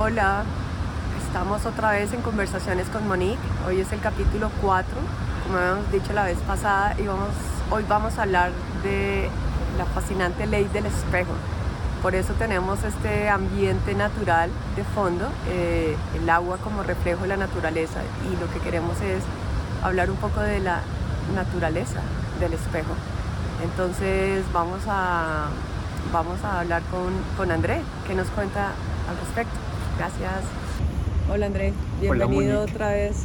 Hola, estamos otra vez en conversaciones con Monique. Hoy es el capítulo 4, como habíamos dicho la vez pasada, y vamos, hoy vamos a hablar de la fascinante ley del espejo. Por eso tenemos este ambiente natural de fondo, eh, el agua como reflejo de la naturaleza, y lo que queremos es hablar un poco de la naturaleza del espejo. Entonces vamos a, vamos a hablar con, con André, que nos cuenta al respecto. Gracias. Hola André, bienvenido otra vez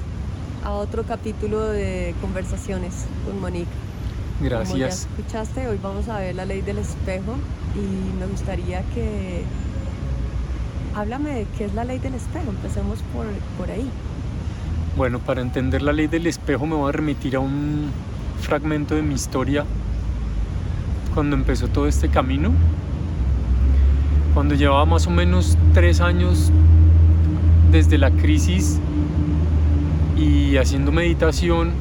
a otro capítulo de conversaciones con Monique. Gracias. Como ya escuchaste, hoy vamos a ver la ley del espejo y me gustaría que háblame de qué es la ley del espejo. Empecemos por, por ahí. Bueno, para entender la ley del espejo me voy a remitir a un fragmento de mi historia cuando empezó todo este camino cuando llevaba más o menos tres años desde la crisis y haciendo meditación,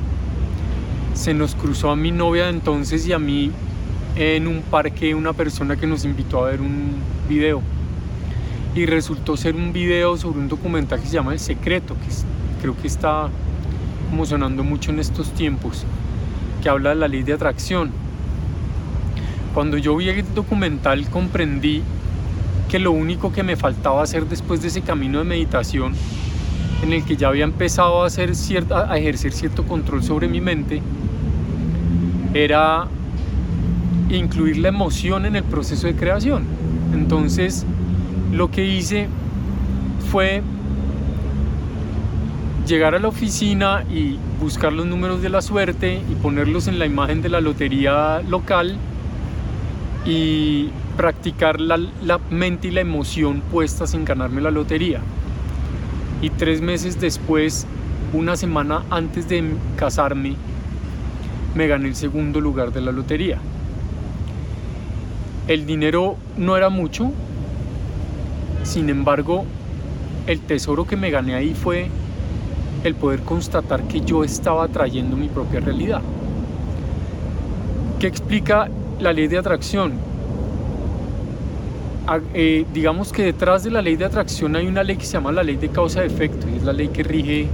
se nos cruzó a mi novia de entonces y a mí en un parque una persona que nos invitó a ver un video. Y resultó ser un video sobre un documental que se llama El Secreto, que creo que está emocionando mucho en estos tiempos, que habla de la ley de atracción. Cuando yo vi el documental comprendí que lo único que me faltaba hacer después de ese camino de meditación, en el que ya había empezado a, hacer cierta, a ejercer cierto control sobre mi mente, era incluir la emoción en el proceso de creación. Entonces, lo que hice fue llegar a la oficina y buscar los números de la suerte y ponerlos en la imagen de la lotería local y practicar la, mente y la emoción puestas en ganarme la lotería. Y tres meses después, una semana antes de casarme, me gané el segundo lugar de la lotería. El dinero no era mucho, sin embargo, el tesoro que me gané ahí fue el poder constatar que yo estaba atrayendo mi propia realidad. ¿Qué explica la ley de atracción? Eh, digamos que detrás de la ley de atracción hay una ley que se llama la ley de causa-efecto y es la ley que rige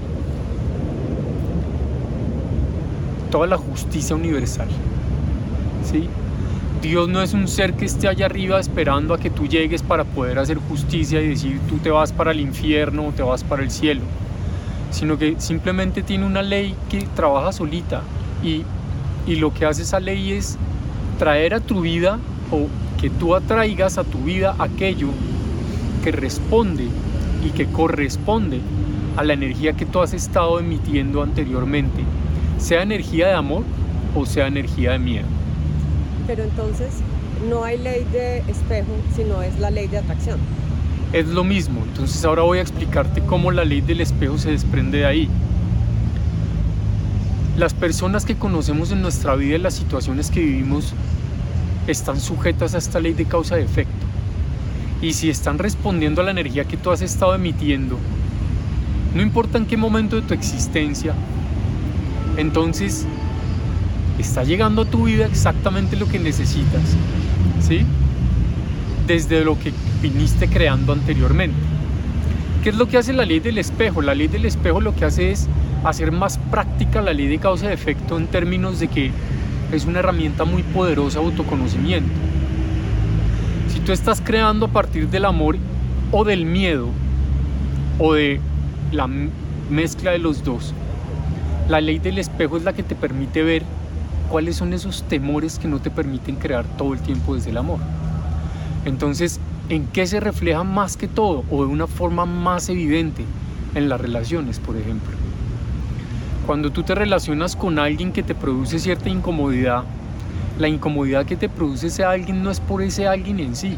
toda la justicia universal. ¿sí? Dios no es un ser que esté allá arriba esperando a que tú llegues para poder hacer justicia y decir tú te vas para el infierno o te vas para el cielo, sino que simplemente tiene una ley que trabaja solita y, y lo que hace esa ley es traer a tu vida o que tú atraigas a tu vida aquello que responde y que corresponde a la energía que tú has estado emitiendo anteriormente, sea energía de amor o sea energía de miedo. Pero entonces no hay ley de espejo, sino es la ley de atracción. Es lo mismo, entonces ahora voy a explicarte cómo la ley del espejo se desprende de ahí. Las personas que conocemos en nuestra vida y las situaciones que vivimos están sujetas a esta ley de causa y efecto. Y si están respondiendo a la energía que tú has estado emitiendo, no importa en qué momento de tu existencia, entonces está llegando a tu vida exactamente lo que necesitas, ¿sí? Desde lo que viniste creando anteriormente. ¿Qué es lo que hace la ley del espejo? La ley del espejo lo que hace es hacer más práctica la ley de causa y efecto en términos de que es una herramienta muy poderosa de autoconocimiento. Si tú estás creando a partir del amor o del miedo o de la mezcla de los dos, la ley del espejo es la que te permite ver cuáles son esos temores que no te permiten crear todo el tiempo desde el amor. Entonces, ¿en qué se refleja más que todo o de una forma más evidente? En las relaciones, por ejemplo. Cuando tú te relacionas con alguien que te produce cierta incomodidad, la incomodidad que te produce ese alguien no es por ese alguien en sí.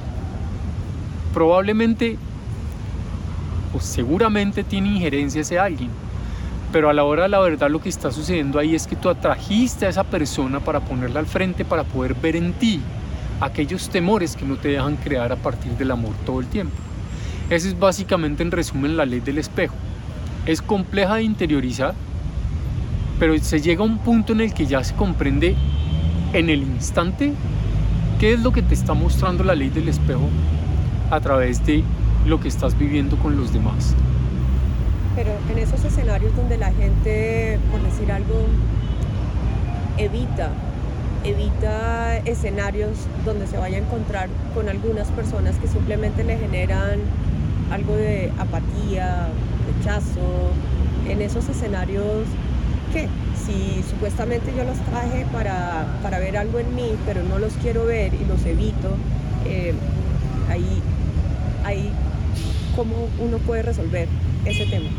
Probablemente o seguramente tiene injerencia ese alguien. Pero a la hora de la verdad lo que está sucediendo ahí es que tú atrajiste a esa persona para ponerla al frente, para poder ver en ti aquellos temores que no te dejan crear a partir del amor todo el tiempo. Esa es básicamente en resumen la ley del espejo. Es compleja de interiorizar, pero se llega a un punto en el que ya se comprende en el instante qué es lo que te está mostrando la ley del espejo a través de lo que estás viviendo con los demás. Pero en esos escenarios donde la gente, por decir algo, evita, evita escenarios donde se vaya a encontrar con algunas personas que simplemente le generan algo de apatía, rechazo, en esos escenarios, ¿qué? Si supuestamente yo los traje para, ver algo en mí, pero no los quiero ver y los evito, eh, ahí, ahí, ¿cómo uno puede resolver ese tema?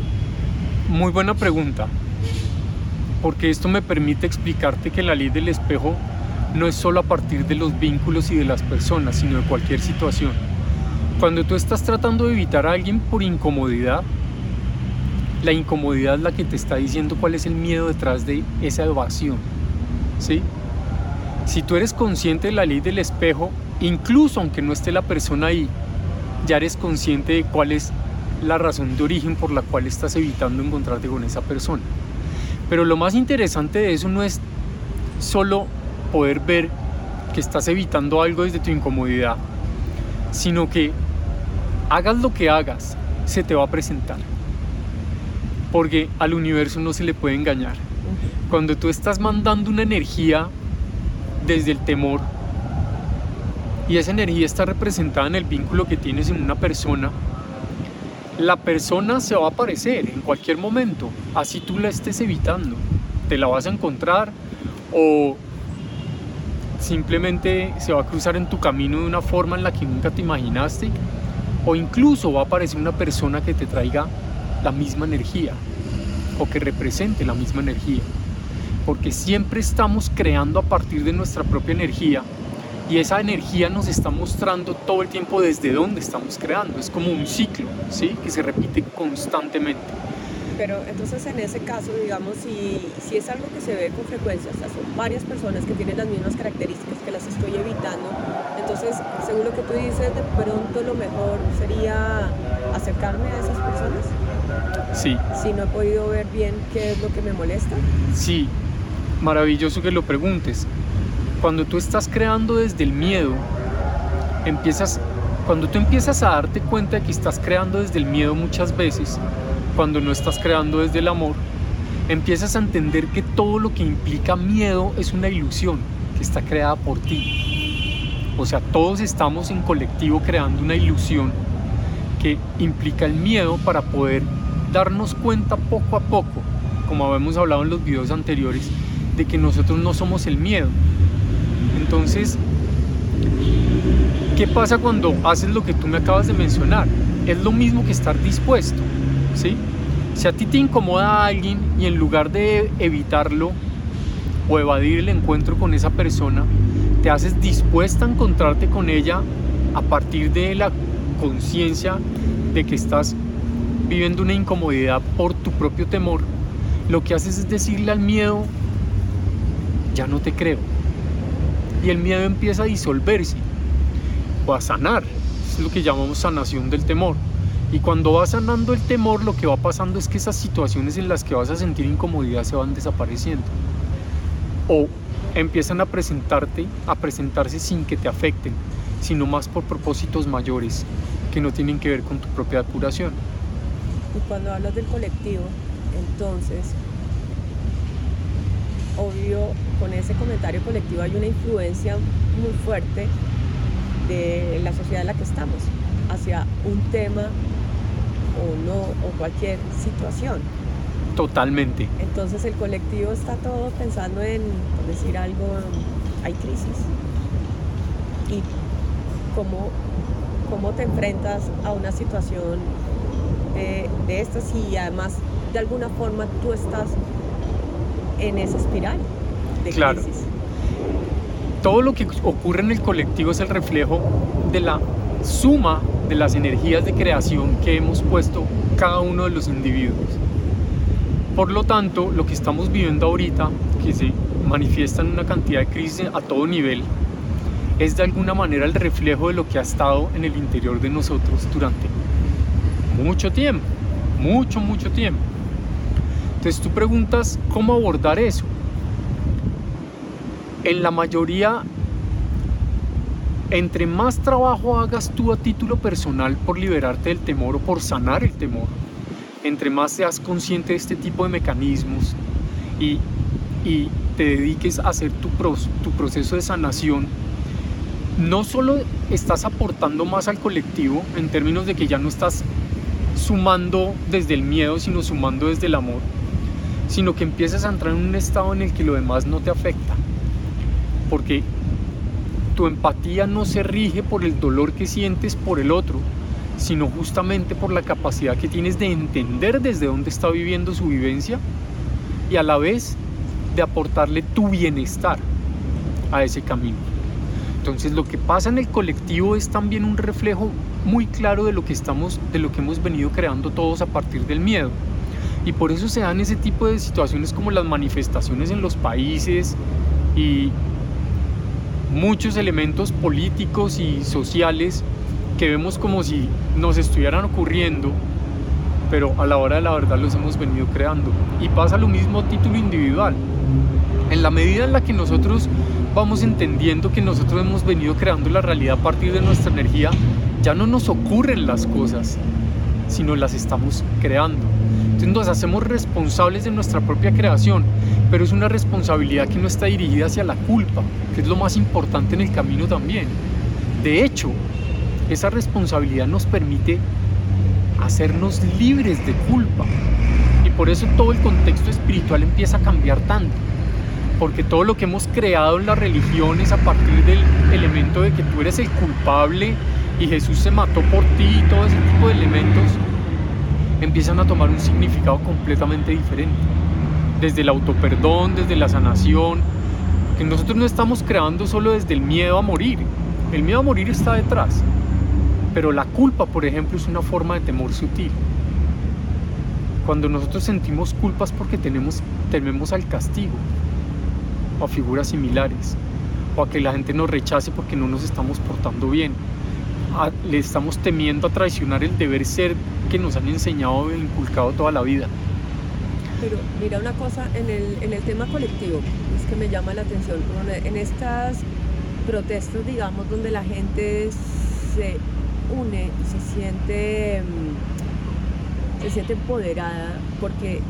Muy buena pregunta, porque esto me permite explicarte que la ley del espejo no es solo a partir de los vínculos y de las personas, sino de cualquier situación. Cuando tú estás tratando de evitar a alguien por incomodidad, la incomodidad es la que te está diciendo cuál es el miedo detrás de esa evasión. ¿sí? Si tú eres consciente de la ley del espejo, incluso aunque no esté la persona ahí, ya eres consciente de cuál es la razón de origen por la cual estás evitando encontrarte con esa persona. Pero lo más interesante de eso no es solo poder ver que estás evitando algo desde tu incomodidad, sino que hagas lo que hagas, se te va a presentar porque al universo no se le puede engañar. Cuando tú estás mandando una energía desde el temor y esa energía está representada en el vínculo que tienes en una persona, la persona se va a aparecer en cualquier momento, así tú la estés evitando. Te la vas a encontrar o simplemente se va a cruzar en tu camino de una forma en la que nunca te imaginaste o incluso va a aparecer una persona que te traiga la misma energía o que represente la misma energía. Porque siempre estamos creando a partir de nuestra propia energía y esa energía nos está mostrando todo el tiempo desde dónde estamos creando. Es como un ciclo, ¿sí? Que se repite constantemente. Pero entonces en ese caso, digamos, si, si es algo que se ve con frecuencia, o sea, son varias personas que tienen las mismas características que las estoy evitando, entonces, según lo que tú dices, de pronto lo mejor sería acercarme a esas personas. Sí. Si no he podido ver bien qué es lo que me molesta. Sí, maravilloso que lo preguntes. Cuando tú estás creando desde el miedo, empiezas, cuando tú empiezas a darte cuenta de que estás creando desde el miedo muchas veces, cuando no estás creando desde el amor, empiezas a entender que todo lo que implica miedo es una ilusión que está creada por ti. O sea, todos estamos en colectivo creando una ilusión que implica el miedo para poder darnos cuenta poco a poco, como habíamos hablado en los videos anteriores, de que nosotros no somos el miedo. Entonces, ¿qué pasa cuando haces lo que tú me acabas de mencionar? Es lo mismo que estar dispuesto, ¿sí? Si a ti te incomoda a alguien y en lugar de evitarlo o evadir el encuentro con esa persona, te haces dispuesta a encontrarte con ella a partir de la conciencia de que estás viviendo una incomodidad por tu propio temor, lo que haces es decirle al miedo, ya no te creo. Y el miedo empieza a disolverse o a sanar. Es lo que llamamos sanación del temor. Y cuando va sanando el temor, lo que va pasando es que esas situaciones en las que vas a sentir incomodidad se van desapareciendo. O empiezan a presentarte, a presentarse sin que te afecten, sino más por propósitos mayores que no tienen que ver con tu propia curación. Y cuando hablas del colectivo, entonces, obvio, con ese comentario colectivo hay una influencia muy fuerte de la sociedad en la que estamos hacia un tema o no, o cualquier situación. Totalmente. Entonces el colectivo está todo pensando en, por decir algo, hay crisis. Y cómo, cómo te enfrentas a una situación de, estas y además de alguna forma tú estás en esa espiral de claro. crisis. Todo lo que ocurre en el colectivo es el reflejo de la suma de las energías de creación que hemos puesto cada uno de los individuos. Por lo tanto, lo que estamos viviendo ahorita, que se manifiesta en una cantidad de crisis a todo nivel, es de alguna manera el reflejo de lo que ha estado en el interior de nosotros durante mucho tiempo, mucho, mucho tiempo. Entonces tú preguntas cómo abordar eso. En la mayoría entre más trabajo hagas tú a título personal por liberarte del temor o por sanar el temor, entre más seas consciente de este tipo de mecanismos y, te dediques a hacer tu, tu proceso de sanación, no solo estás aportando más al colectivo en términos de que ya no estás sumando desde el miedo, sino sumando desde el amor, sino que empiezas a entrar en un estado en el que lo demás no te afecta. Porque tu empatía no se rige por el dolor que sientes por el otro, sino justamente por la capacidad que tienes de entender desde dónde está viviendo su vivencia y a la vez de aportarle tu bienestar a ese camino. Entonces lo que pasa en el colectivo es también un reflejo muy claro de lo que estamos de lo que hemos venido creando todos a partir del miedo. Y por eso se dan ese tipo de situaciones como las manifestaciones en los países y muchos elementos políticos y sociales que vemos como si nos estuvieran ocurriendo, pero a la hora de la verdad los hemos venido creando. Y pasa lo mismo a título individual. En la medida en la que nosotros vamos entendiendo que nosotros hemos venido creando la realidad a partir de nuestra energía, ya no nos ocurren las cosas, sino las estamos creando. Entonces nos hacemos responsables de nuestra propia creación, pero es una responsabilidad que no está dirigida hacia la culpa, que es lo más importante en el camino también. De hecho, esa responsabilidad nos permite hacernos libres de culpa. Y por eso todo el contexto espiritual empieza a cambiar tanto porque todo lo que hemos creado en las religiones a partir del elemento de que tú eres el culpable y Jesús se mató por ti y todo ese tipo de elementos empiezan a tomar un significado completamente diferente. Desde el autoperdón, desde la sanación, que nosotros no estamos creando solo desde el miedo a morir. El miedo a morir está detrás. Pero la culpa, por ejemplo, es una forma de temor sutil. Cuando nosotros sentimos culpas porque tenemos, tememos al castigo, a figuras similares, o a que la gente nos rechace porque no nos estamos portando bien. le estamos temiendo a traicionar el deber ser que nos han enseñado e inculcado toda la vida. Pero mira una cosa, en el, en el tema colectivo, es que me llama la atención, en estas protestas, digamos, donde la gente se une y se siente, mm, se siente empoderada porque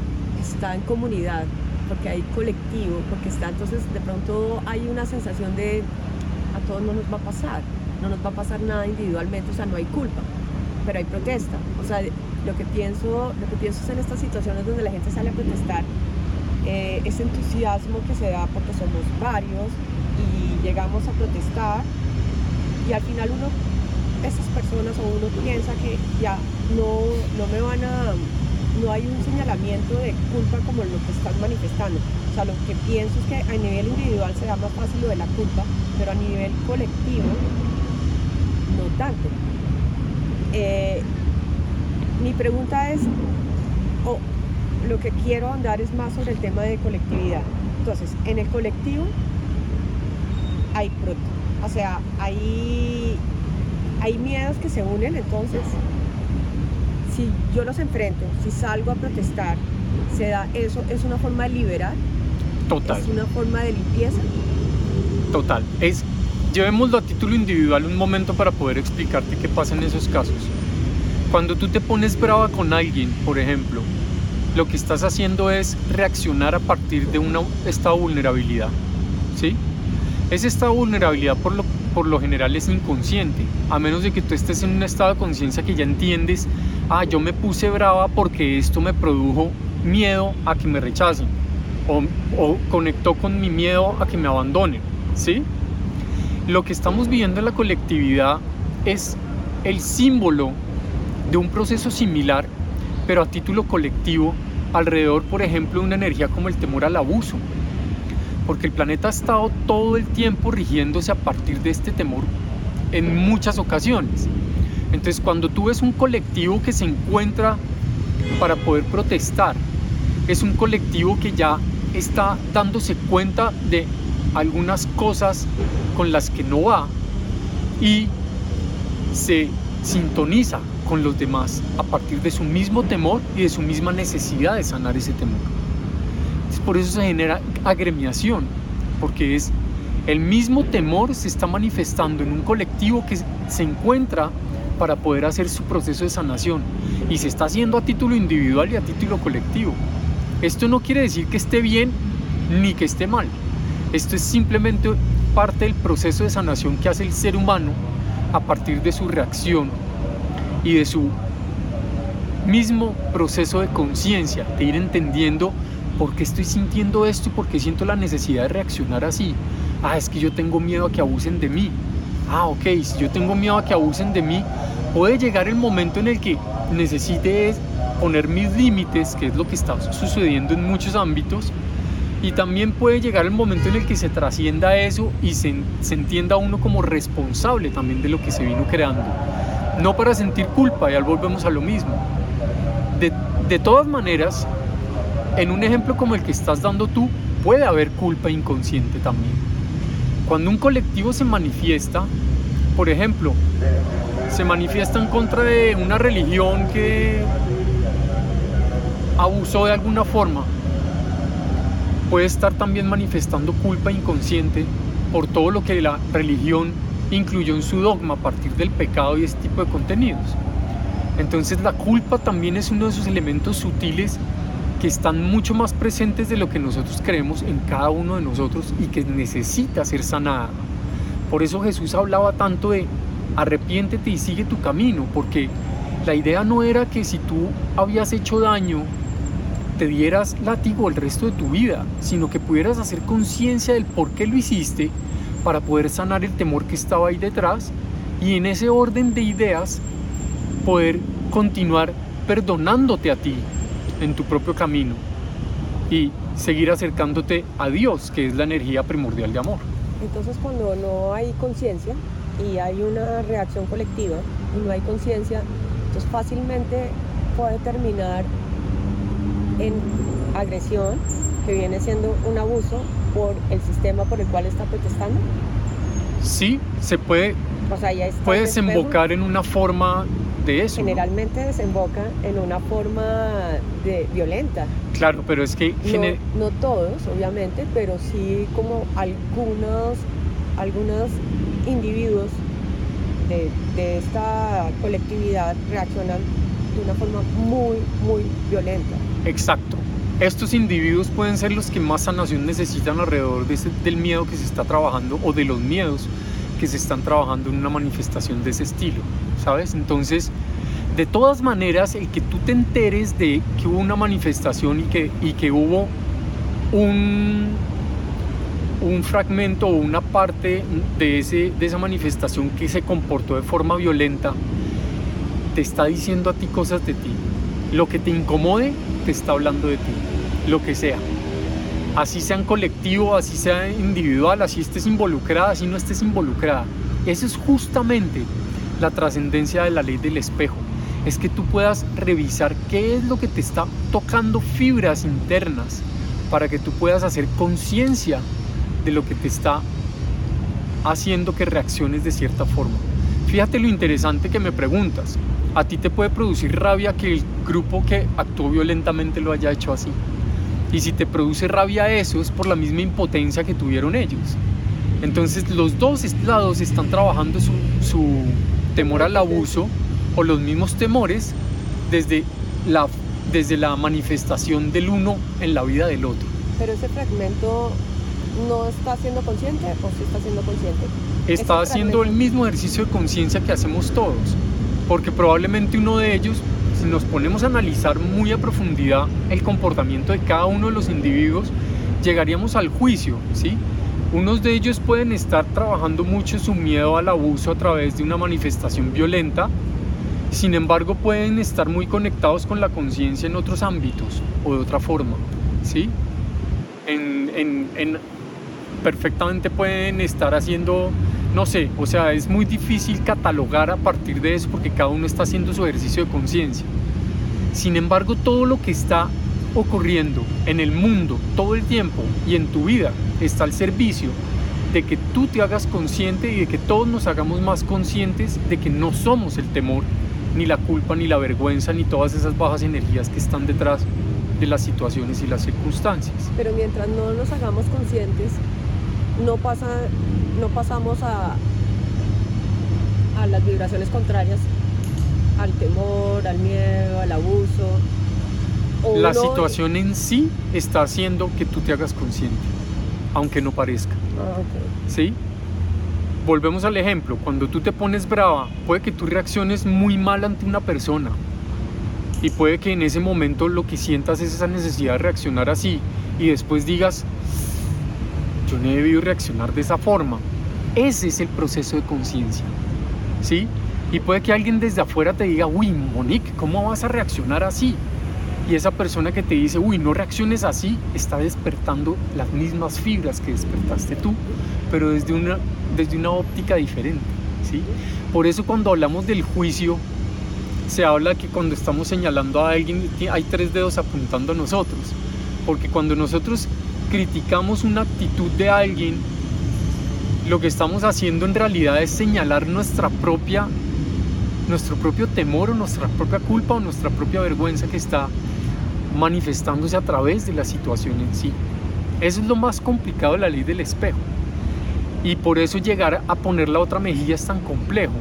está en comunidad, porque hay colectivo, porque está, entonces de pronto hay una sensación de a todos no nos va a pasar, no nos va a pasar nada individualmente, o sea, no hay culpa, pero hay protesta. O sea, lo que pienso, lo que pienso es en estas situaciones donde la gente sale a protestar, eh, ese entusiasmo que se da porque somos varios y llegamos a protestar y al final uno, esas personas o uno piensa que ya no, no me van a no hay un señalamiento de culpa como lo que están manifestando. O sea, lo que pienso es que a nivel individual será más fácil lo de la culpa, pero a nivel colectivo no tanto. Eh, mi pregunta es, o lo que quiero andar es más sobre el tema de colectividad. Entonces, en el colectivo hay o sea, hay, hay miedos que se unen entonces si yo los enfrento, si salgo a protestar, se da eso, es una forma de liberar. Total. Es una forma de limpieza. Total. Es, llevémoslo a título individual un momento para poder explicarte qué pasa en esos casos. Cuando tú te pones brava con alguien, por ejemplo, lo que estás haciendo es reaccionar a partir de un estado de vulnerabilidad. ¿Sí? Ese estado de vulnerabilidad por lo, por lo general es inconsciente, a menos de que tú estés en un estado de conciencia que ya entiendes ah, yo me puse brava porque esto me produjo miedo a que me rechacen o, conectó con mi miedo a que me abandonen, ¿sí? Lo que estamos viviendo en la colectividad es el símbolo de un proceso similar, pero a título colectivo, alrededor, por ejemplo, de una energía como el temor al abuso. Porque el planeta ha estado todo el tiempo rigiéndose a partir de este temor en muchas ocasiones. Entonces cuando tú ves un colectivo que se encuentra para poder protestar, es un colectivo que ya está dándose cuenta de algunas cosas con las que no va y se sintoniza con los demás a partir de su mismo temor y de su misma necesidad de sanar ese temor. Por eso se genera agremiación, porque es El mismo temor se está manifestando en un colectivo que se encuentra para poder hacer su proceso de sanación y se está haciendo a título individual y a título colectivo. Esto no quiere decir que esté bien ni que esté mal. Esto es simplemente parte del proceso de sanación que hace el ser humano a partir de su reacción y de su mismo proceso de conciencia, de ir entendiendo por qué estoy sintiendo esto y por qué siento la necesidad de reaccionar así. Ah, es que yo tengo miedo a que abusen de mí. Ah, ok, si yo tengo miedo a que abusen de mí, puede llegar el momento en el que necesite poner mis límites, que es lo que está sucediendo en muchos ámbitos, y también puede llegar el momento en el que se trascienda eso y se, se, entienda uno como responsable también de lo que se vino creando. No para sentir culpa, y al volvemos a lo mismo. De, de todas maneras, en un ejemplo como el que estás dando tú, puede haber culpa inconsciente también. Cuando un colectivo se manifiesta, por ejemplo, se manifiesta en contra de una religión que abusó de alguna forma, puede estar también manifestando culpa inconsciente por todo lo que la religión incluyó en su dogma a partir del pecado y ese tipo de contenidos. Entonces la culpa también es uno de esos elementos sutiles que están mucho más presentes de lo que nosotros creemos en cada uno de nosotros y que necesita ser sanada. Por eso Jesús hablaba tanto de arrepiéntete y sigue tu camino, porque la idea no era que si tú habías hecho daño, te dieras látigo el resto de tu vida, sino que pudieras hacer conciencia del por qué lo hiciste para poder sanar el temor que estaba ahí detrás y en ese orden de ideas poder continuar perdonándote a ti en tu propio camino y seguir acercándote a Dios, que es la energía primordial de amor. Entonces cuando no hay conciencia, y hay una reacción colectiva y no hay conciencia, entonces fácilmente puede terminar en agresión, que viene siendo un abuso por el sistema por el cual está protestando. Sí, se puede, puede desembocar en una forma de eso. Generalmente desemboca en una forma de violenta. Claro, pero es que... No, no todos, obviamente, pero sí como algunos, algunos individuos de, de, esta colectividad reaccionan de una forma muy, muy violenta. Exacto. Estos individuos pueden ser los que más sanación necesitan alrededor de del miedo que se está trabajando o de los miedos que se están trabajando en una manifestación de ese estilo, ¿sabes? Entonces, de todas maneras, el que tú te enteres de que hubo una manifestación y que, y que hubo un, un fragmento o una parte de, ese, de esa manifestación que se comportó de forma violenta, te está diciendo a ti cosas de ti. Lo que te incomode, te está hablando de ti, lo que sea. Así sea en colectivo, así sea individual, así estés involucrada, así no estés involucrada. Eso es justamente la trascendencia de la ley del espejo. Es que tú puedas revisar qué es lo que te está tocando fibras internas para que tú puedas hacer conciencia de lo que te está haciendo que reacciones de cierta forma. Fíjate lo interesante que me preguntas. A ti te puede producir rabia que el grupo que actuó violentamente lo haya hecho así. Y si te produce rabia eso es por la misma impotencia que tuvieron ellos. Entonces los dos lados están trabajando su, su temor al abuso o los mismos temores desde la, desde la manifestación del uno en la vida del otro. Pero ese fragmento no está siendo consciente o sí está siendo consciente? Está haciendo el mismo ejercicio de conciencia que hacemos todos, porque probablemente uno de ellos, si nos ponemos a analizar muy a profundidad el comportamiento de cada uno de los individuos, llegaríamos al juicio, ¿sí? Unos de ellos pueden estar trabajando mucho su miedo al abuso a través de una manifestación violenta, sin embargo pueden estar muy conectados con la conciencia en otros ámbitos o de otra forma, ¿sí? En, en, en, perfectamente pueden estar haciendo, no sé, o sea, es muy difícil catalogar a partir de eso porque cada uno está haciendo su ejercicio de conciencia. Sin embargo, todo lo que está ocurriendo en el mundo todo el tiempo y en tu vida está al servicio de que tú te hagas consciente y de que todos nos hagamos más conscientes de que no somos el temor, ni la culpa, ni la vergüenza, ni todas esas bajas energías que están detrás de las situaciones y las circunstancias. Pero mientras no nos hagamos conscientes no, pasa, no pasamos a, a las vibraciones contrarias, al temor, al miedo, al abuso. O La uno- situación en sí está haciendo que tú te hagas consciente, aunque no parezca. Ah. ¿Sí? Volvemos al ejemplo, cuando tú te pones brava, puede que tú reacciones muy mal ante una persona y puede que en ese momento lo que sientas es esa necesidad de reaccionar así y después digas, yo no he debido reaccionar de esa forma. Ese es el proceso de conciencia, ¿sí? Y puede que alguien desde afuera te diga, uy, Monique, ¿cómo vas a reaccionar así? Y esa persona que te dice, uy, no reacciones así, está despertando las mismas fibras que despertaste tú, pero desde una, desde una óptica diferente, ¿sí? Por eso cuando hablamos del juicio, se habla que cuando estamos señalando a alguien hay tres dedos apuntando a nosotros, porque cuando nosotros criticamos una actitud de alguien, lo que estamos haciendo en realidad es señalar nuestra propia nuestro propio temor o nuestra propia culpa o nuestra propia vergüenza que está manifestándose a través de la situación en sí. Eso es lo más complicado de la ley del espejo. Y por eso llegar a poner la otra mejilla es tan complejo.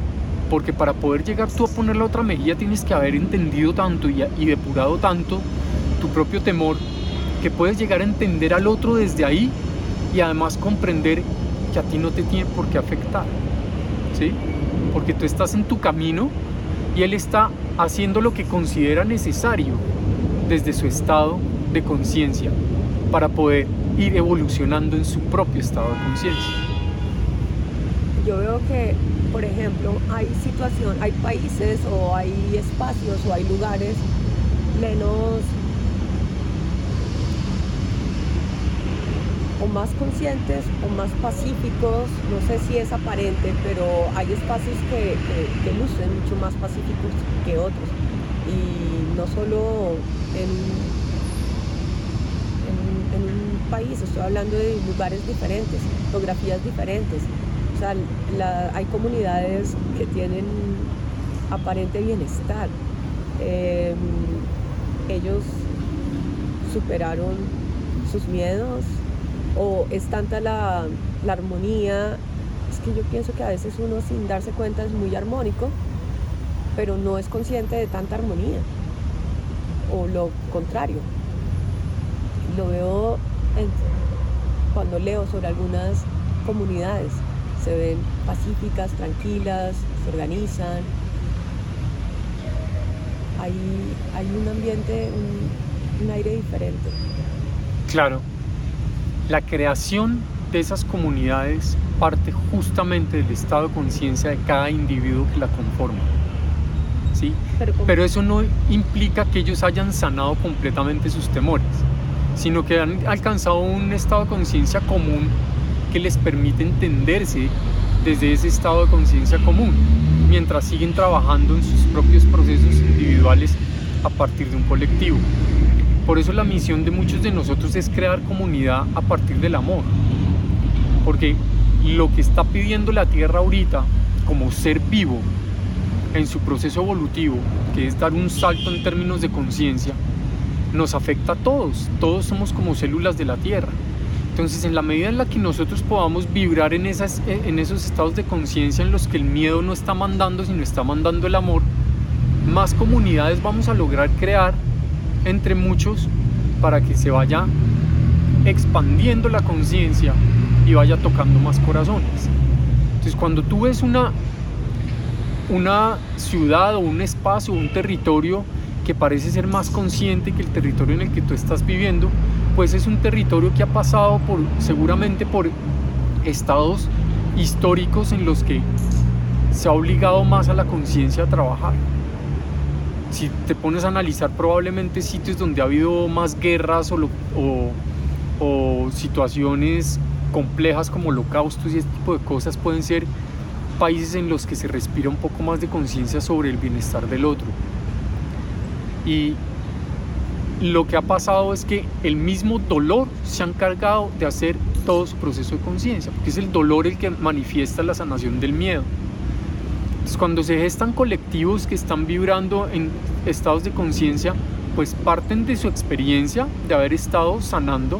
Porque para poder llegar tú a poner la otra mejilla tienes que haber entendido tanto y, y depurado tanto tu propio temor que puedes llegar a entender al otro desde ahí y además comprender que a ti no te tiene por qué afectar. ¿Sí? Porque tú estás en tu camino y él está haciendo lo que considera necesario desde su estado de conciencia para poder ir evolucionando en su propio estado de conciencia. Yo veo que, por ejemplo, hay situación, hay países o hay espacios o hay lugares menos o más conscientes o más pacíficos, no sé si es aparente, pero hay espacios que, que- lucen mucho más pacíficos que otros. Y no solo en, en- un país, estoy hablando de lugares diferentes, geografías diferentes. O sea, hay comunidades que tienen aparente bienestar. Eh, ellos superaron sus miedos o es tanta la, la armonía. Es que yo pienso que a veces uno sin darse cuenta es muy armónico, pero no es consciente de tanta armonía. O lo contrario. Lo veo cuando leo sobre algunas comunidades. Se ven pacíficas, tranquilas, se organizan. Hay, hay un ambiente, un, un aire diferente. Claro, la creación de esas comunidades parte justamente del estado de conciencia de cada individuo que la conforma. ¿sí? Pero, Pero eso no implica que ellos hayan sanado completamente sus temores, sino que han alcanzado un estado de conciencia común que les permite entenderse desde ese estado de conciencia común, mientras siguen trabajando en sus propios procesos individuales a partir de un colectivo. Por eso la misión de muchos de nosotros es crear comunidad a partir del amor. Porque lo que está pidiendo la Tierra ahorita como ser vivo en su proceso evolutivo, que es dar un salto en términos de conciencia, nos afecta a todos. Todos somos como células de la Tierra. Entonces, en la medida en la que nosotros podamos vibrar en, esas, en esos estados de conciencia en los que el miedo no está mandando, sino está mandando el amor, más comunidades vamos a lograr crear entre muchos para que se vaya expandiendo la conciencia y vaya tocando más corazones. Entonces, cuando tú ves una, una ciudad o un espacio o un territorio que parece ser más consciente que el territorio en el que tú estás viviendo, pues es un territorio que ha pasado por seguramente por estados históricos en los que se ha obligado más a la conciencia a trabajar. Si te pones a analizar probablemente sitios donde ha habido más guerras o, lo- situaciones complejas como holocaustos y este tipo de cosas pueden ser países en los que se respira un poco más de conciencia sobre el bienestar del otro. Y lo que ha pasado es que el mismo dolor se ha encargado de hacer todo su proceso de conciencia, porque es el dolor el que manifiesta la sanación del miedo. Entonces, cuando se gestan colectivos que están vibrando en estados de conciencia, pues parten de su experiencia de haber estado sanando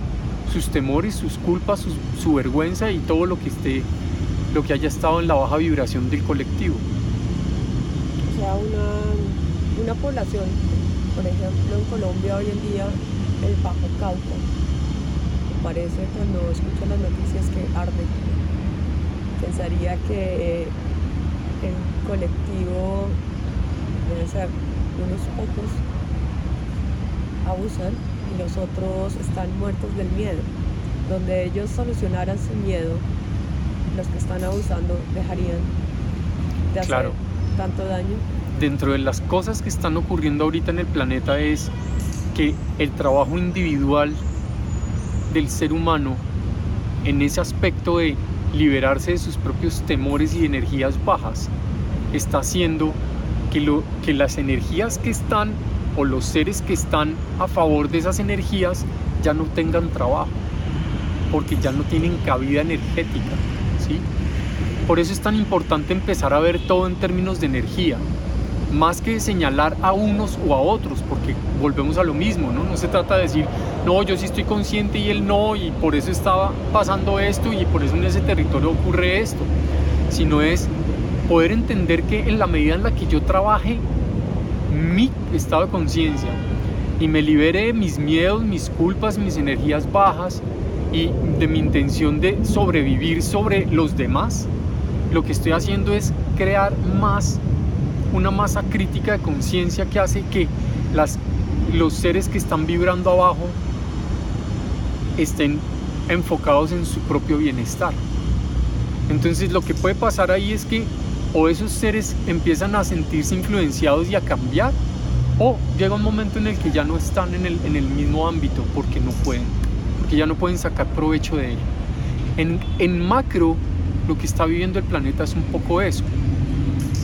sus temores, sus culpas, su, vergüenza y todo lo que esté, lo que haya estado en la baja vibración del colectivo. O sea, una, una población, por ejemplo, en Colombia hoy en día, el Bajo Cauca, me parece cuando escucho las noticias que arde. Pensaría que el colectivo debe ser unos pocos abusan y los otros están muertos del miedo. Donde ellos solucionaran su miedo, los que están abusando dejarían de hacer tanto daño. Dentro de las cosas que están ocurriendo ahorita en el planeta es que el trabajo individual del ser humano en ese aspecto de liberarse de sus propios temores y energías bajas está haciendo que, lo, que las energías que están o los seres que están a favor de esas energías ya no tengan trabajo, porque ya no tienen cabida energética. ¿sí? Por eso es tan importante empezar a ver todo en términos de energía, más que señalar a unos o a otros, porque volvemos a lo mismo, ¿no? No se trata de decir, no, yo sí estoy consciente y él no, y por eso estaba pasando esto y por eso en ese territorio ocurre esto, sino es poder entender que en la medida en la que yo trabaje mi estado de conciencia y me libere de mis miedos, mis culpas, mis energías bajas y de mi intención de sobrevivir sobre los demás, lo que estoy haciendo es crear más una masa crítica de conciencia que hace que las, los seres que están vibrando abajo estén enfocados en su propio bienestar. Entonces lo que puede pasar ahí es que o esos seres empiezan a sentirse influenciados y a cambiar, o llega un momento en el que ya no están en el, en el mismo ámbito porque no pueden, porque ya no pueden sacar provecho de él. En, en macro, lo que está viviendo el planeta es un poco eso.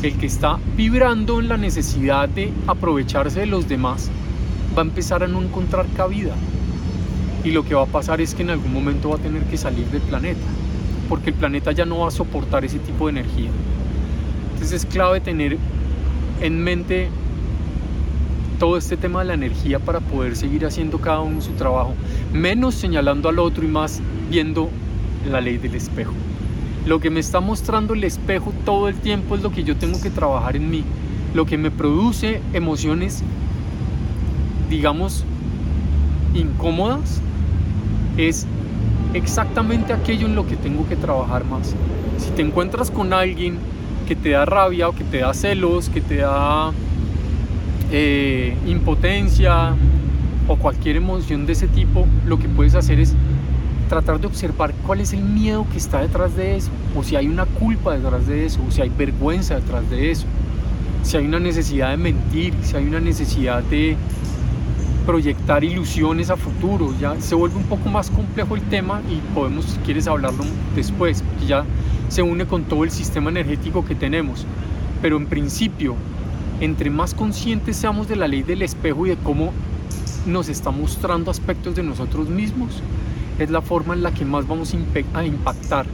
El que está vibrando en la necesidad de aprovecharse de los demás va a empezar a no encontrar cabida. Y lo que va a pasar es que en algún momento va a tener que salir del planeta, porque el planeta ya no va a soportar ese tipo de energía. Entonces es clave tener en mente todo este tema de la energía para poder seguir haciendo cada uno su trabajo, menos señalando al otro y más viendo la ley del espejo. Lo que me está mostrando el espejo todo el tiempo es lo que yo tengo que trabajar en mí, lo que me produce emociones, digamos, incómodas, es exactamente aquello en lo que tengo que trabajar más. Si te encuentras con alguien que te da rabia o que te da celos, que te da eh, impotencia o cualquier emoción de ese tipo, lo que puedes hacer es tratar de observar cuál es el miedo que está detrás de eso, o si hay una culpa detrás de eso, o si hay vergüenza detrás de eso, si hay una necesidad de mentir, si hay una necesidad de proyectar ilusiones a futuro. Ya se vuelve un poco más complejo el tema y podemos, si quieres, hablarlo después, porque ya se une con todo el sistema energético que tenemos. Pero en principio, entre más conscientes seamos de la ley del espejo y de cómo nos está mostrando aspectos de nosotros mismos, es la forma en la que más vamos a impactar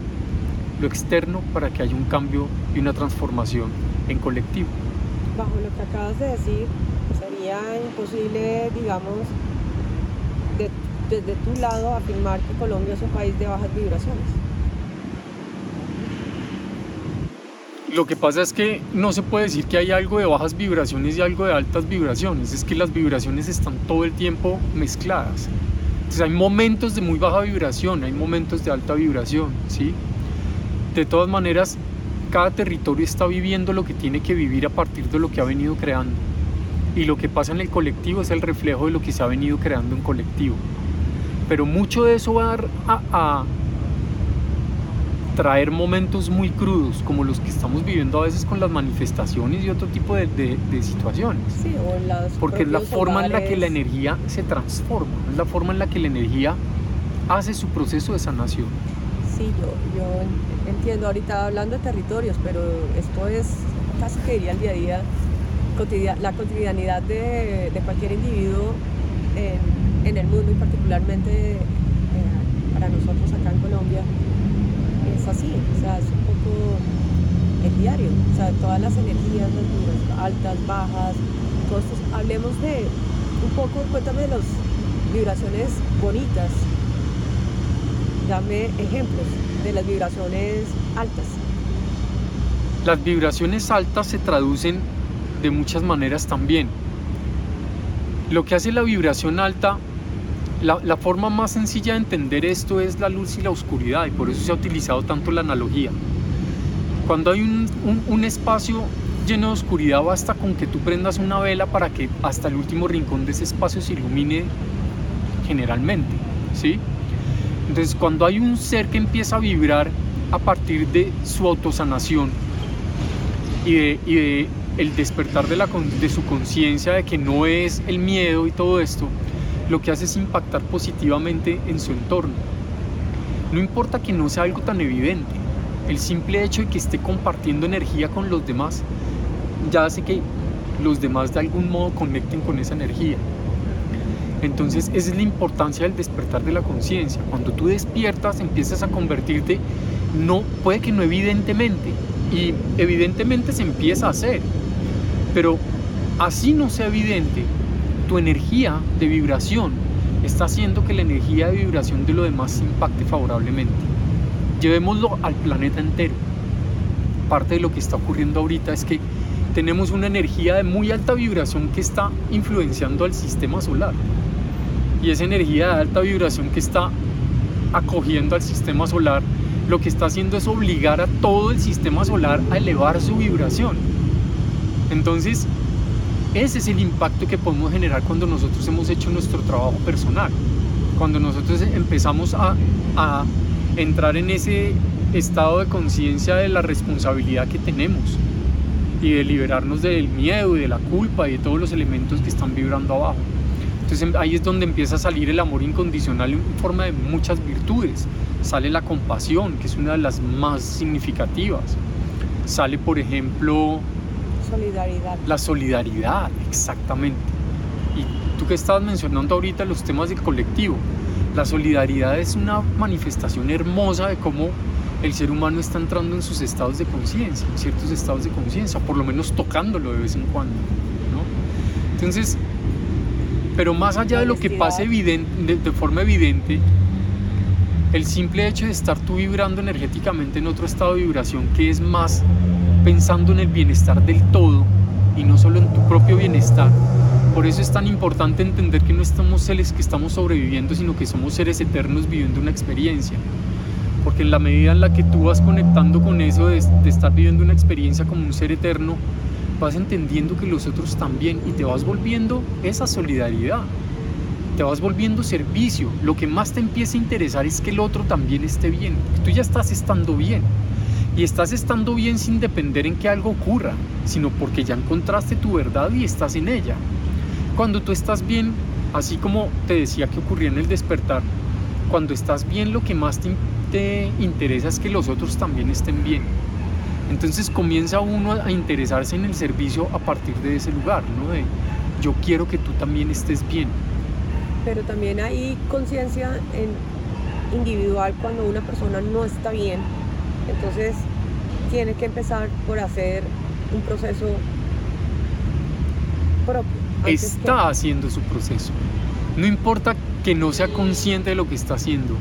lo externo para que haya un cambio y una transformación en colectivo. Bajo lo que acabas de decir, sería imposible, digamos, desde tu lado afirmar que Colombia es un país de bajas vibraciones. Lo que pasa es que no se puede decir que hay algo de bajas vibraciones y algo de altas vibraciones, es que las vibraciones están todo el tiempo mezcladas. Entonces hay momentos de muy baja vibración, hay momentos de alta vibración, ¿sí? De todas maneras, cada territorio está viviendo lo que tiene que vivir a partir de lo que ha venido creando. Y lo que pasa en el colectivo es el reflejo de lo que se ha venido creando en colectivo. Pero mucho de eso va a, a traer momentos muy crudos como los que estamos viviendo a veces con las manifestaciones y otro tipo de, situaciones. Sí, o las Porque es la forma en la que la energía se transforma, es la forma en la que la energía hace su proceso de sanación. Sí, yo, yo entiendo ahorita hablando de territorios, pero esto es casi que diría el día a día, la cotidianidad de, cualquier individuo en, el mundo y particularmente eh, para nosotros acá en Colombia así, o sea, es un poco el diario, o sea, todas las energías, las altas, bajas, costos. Hablemos de un poco, cuéntame de las vibraciones bonitas dame ejemplos de las vibraciones altas. Las vibraciones altas se traducen de muchas maneras también. Lo que hace la vibración alta, la, forma más sencilla de entender esto es la luz y la oscuridad y por eso se ha utilizado tanto la analogía. Cuando hay un, espacio lleno de oscuridad basta con que tú prendas una vela para que hasta el último rincón de ese espacio se ilumine generalmente, ¿sí? Entonces cuando hay un ser que empieza a vibrar a partir de su autosanación y de, el despertar de, la, de su conciencia de que no es el miedo y todo esto, lo que hace es impactar positivamente en su entorno. No importa que no sea algo tan evidente, el simple hecho de que esté compartiendo energía con los demás ya hace que los demás de algún modo conecten con esa energía. Entonces esa es la importancia del despertar de la conciencia. Cuando tú despiertas empiezas a convertirte, no, puede que no evidentemente, y evidentemente se empieza a hacer, pero así no sea evidente, tu energía de vibración está haciendo que la energía de vibración de lo demás impacte favorablemente. Llevémoslo al planeta entero. Parte de lo que está ocurriendo ahorita es que tenemos una energía de muy alta vibración que está influenciando al sistema solar y esa energía de alta vibración que está acogiendo al sistema solar, lo que está haciendo es obligar a todo el sistema solar a elevar su vibración. Entonces, ese es el impacto que podemos generar cuando nosotros hemos hecho nuestro trabajo personal. Cuando nosotros empezamos a, entrar en ese estado de conciencia de la responsabilidad que tenemos y de liberarnos del miedo y de la culpa y de todos los elementos que están vibrando abajo. Entonces ahí es donde empieza a salir el amor incondicional en forma de muchas virtudes. Sale la compasión, que es una de las más significativas. Sale, por ejemplo, solidaridad. La solidaridad, exactamente. Y tú que estabas mencionando ahorita los temas del colectivo, la solidaridad es una manifestación hermosa de cómo el ser humano está entrando en sus estados de conciencia, en ciertos estados de conciencia, por lo menos tocándolo de vez en cuando. ¿no? Entonces, pero más allá de lo que pase evidente, de, forma evidente, el simple hecho de estar tú vibrando energéticamente en otro estado de vibración que es más pensando en el bienestar del todo y no solo en tu propio bienestar. Por eso es tan importante entender que no estamos seres que estamos sobreviviendo, sino que somos seres eternos viviendo una experiencia. Porque en la medida en la que tú vas conectando con eso de, estar viviendo una experiencia como un ser eterno, vas entendiendo que los otros también y te vas volviendo esa solidaridad, te vas volviendo servicio. Lo que más te empieza a interesar es que el otro también esté bien, tú ya estás estando bien. Y estás estando bien sin depender en que algo ocurra, sino porque ya encontraste tu verdad y estás en ella. Cuando tú estás bien, así como te decía que ocurría en el despertar, cuando estás bien lo que más te, te interesa es que los otros también estén bien entonces comienza uno a interesarse en el servicio a partir de ese lugar, ¿no? De yo quiero que tú también estés bien. Pero también hay conciencia individual cuando una persona no está bien. Entonces tiene que empezar por hacer un proceso propio. Está haciendo su proceso. No importa que no sea consciente de lo que está haciendo.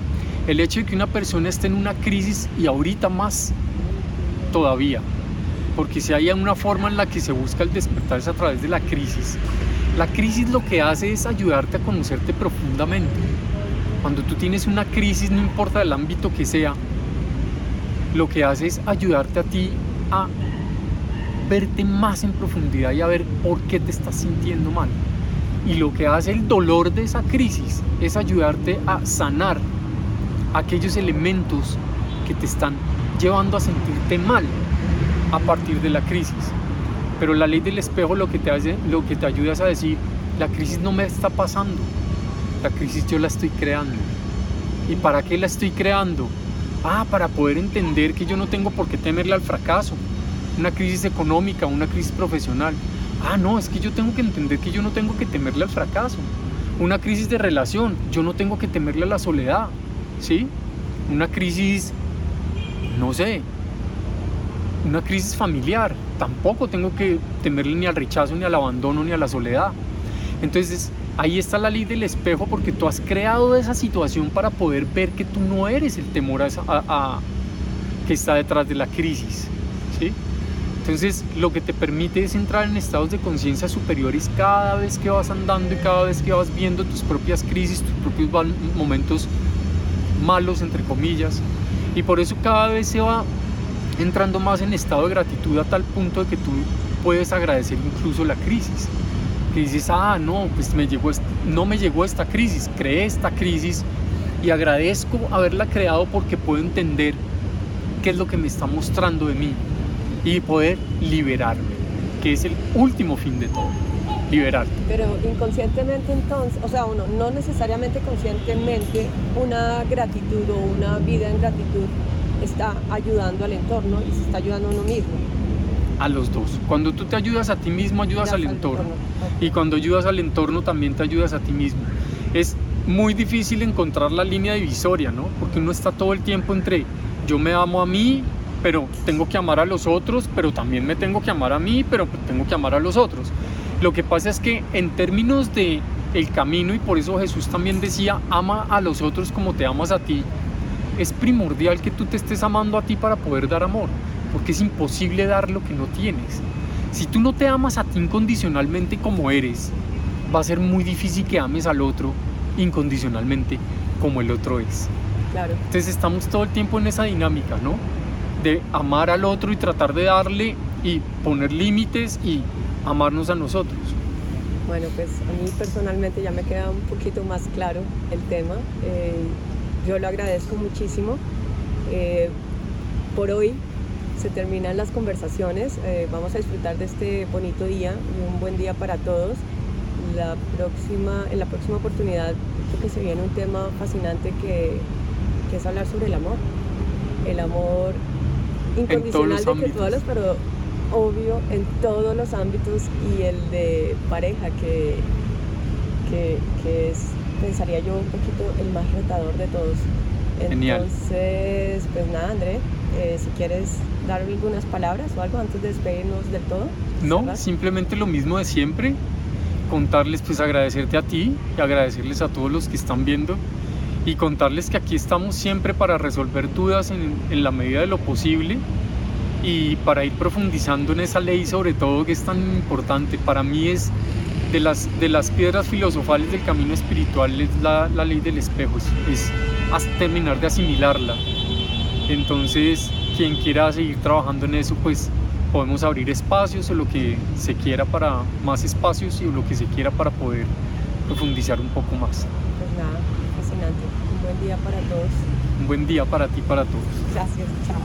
El hecho de que una persona esté en una crisis y ahorita más todavía, porque si hay una forma en la que se busca el despertar es a través de la crisis. La crisis lo que hace es ayudarte a conocerte profundamente. Cuando tú tienes una crisis, no importa el ámbito que sea, lo que hace es ayudarte a ti a verte más en profundidad y a ver por qué te estás sintiendo mal. Y lo que hace el dolor de esa crisis es ayudarte a sanar aquellos elementos que te están llevando a sentirte mal a partir de la crisis. Pero la ley del espejo lo que te hace, lo que te ayuda es a decir, la crisis no me está pasando, la crisis yo la estoy creando. ¿Y para qué la estoy creando? Ah, para poder entender que yo no tengo por qué temerle al fracaso, una crisis económica, una crisis profesional. Ah, no, es que yo tengo que entender que yo no tengo que temerle al fracaso. Una crisis de relación, yo no tengo que temerle a la soledad, ¿sí? Una crisis no sé, una crisis familiar, tampoco tengo que temerle ni al rechazo, ni al abandono, ni a la soledad. Entonces, ahí está la ley del espejo porque tú has creado esa situación para poder ver que tú no eres el temor a, que está detrás de la crisis. ¿sí? Entonces lo que te permite es entrar en estados de conciencia superiores cada vez que vas andando y cada vez que vas viendo tus propias crisis, tus propios momentos malos, entre comillas. Y por eso cada vez se va entrando más en estado de gratitud a tal punto de que tú puedes agradecer incluso la crisis que dices, ah, no, pues me llegó, no me llegó esta crisis, creé esta crisis y agradezco haberla creado porque puedo entender qué es lo que me está mostrando de mí y poder liberarme, que es el último fin de todo, liberarte. Pero inconscientemente entonces, o sea, uno no necesariamente conscientemente una gratitud o una vida en gratitud está ayudando al entorno y se está ayudando a uno mismo a los dos. Cuando tú te ayudas a ti mismo, ayudas al entorno. Y cuando ayudas al entorno, también te ayudas a ti mismo. Es muy difícil encontrar la línea divisoria, ¿no? Porque uno está todo el tiempo entre yo me amo a mí, pero tengo que amar a los otros, pero también me tengo que amar a mí, pero tengo que amar a los otros. Lo que pasa es que en términos de el camino y por eso Jesús también decía, ama a los otros como te amas a ti, es primordial que tú te estés amando a ti para poder dar amor porque es imposible dar lo que no tienes. Si tú no te amas a ti incondicionalmente como eres, va a ser muy difícil que ames al otro incondicionalmente como el otro es. Claro. Entonces estamos todo el tiempo en esa dinámica, ¿no? De amar al otro y tratar de darle y poner límites y amarnos a nosotros. Bueno, pues a mí personalmente ya me queda un poquito más claro el tema. Eh, yo lo agradezco muchísimo. Eh, por hoy se terminan las conversaciones. Eh, vamos a disfrutar de este bonito día y un buen día para todos. La próxima, en la próxima oportunidad creo que se viene un tema fascinante que, que es hablar sobre el amor. El amor incondicional de que todos pero obvio en todos los ámbitos y el de pareja que, que, que es, pensaría yo, un poquito el más retador de todos. Entonces, pues nada, André, eh, si quieres dar algunas palabras o algo antes de despedirnos del todo. No, simplemente lo mismo de siempre, contarles, pues agradecerte a ti y agradecerles a todos los que están viendo y contarles que aquí estamos siempre para resolver dudas en, en la medida de lo posible y para ir profundizando en esa ley sobre todo que es tan importante. Para mí es de las, de las piedras filosofales del camino espiritual es la, la ley del espejo, es, es terminar de asimilarla. Entonces, quien quiera seguir trabajando en eso, pues podemos abrir espacios o lo que se quiera para más espacios y lo que se quiera para poder profundizar un poco más. Pues nada, fascinante. Un buen día para todos. Un buen día para ti y para todos. Gracias, chao.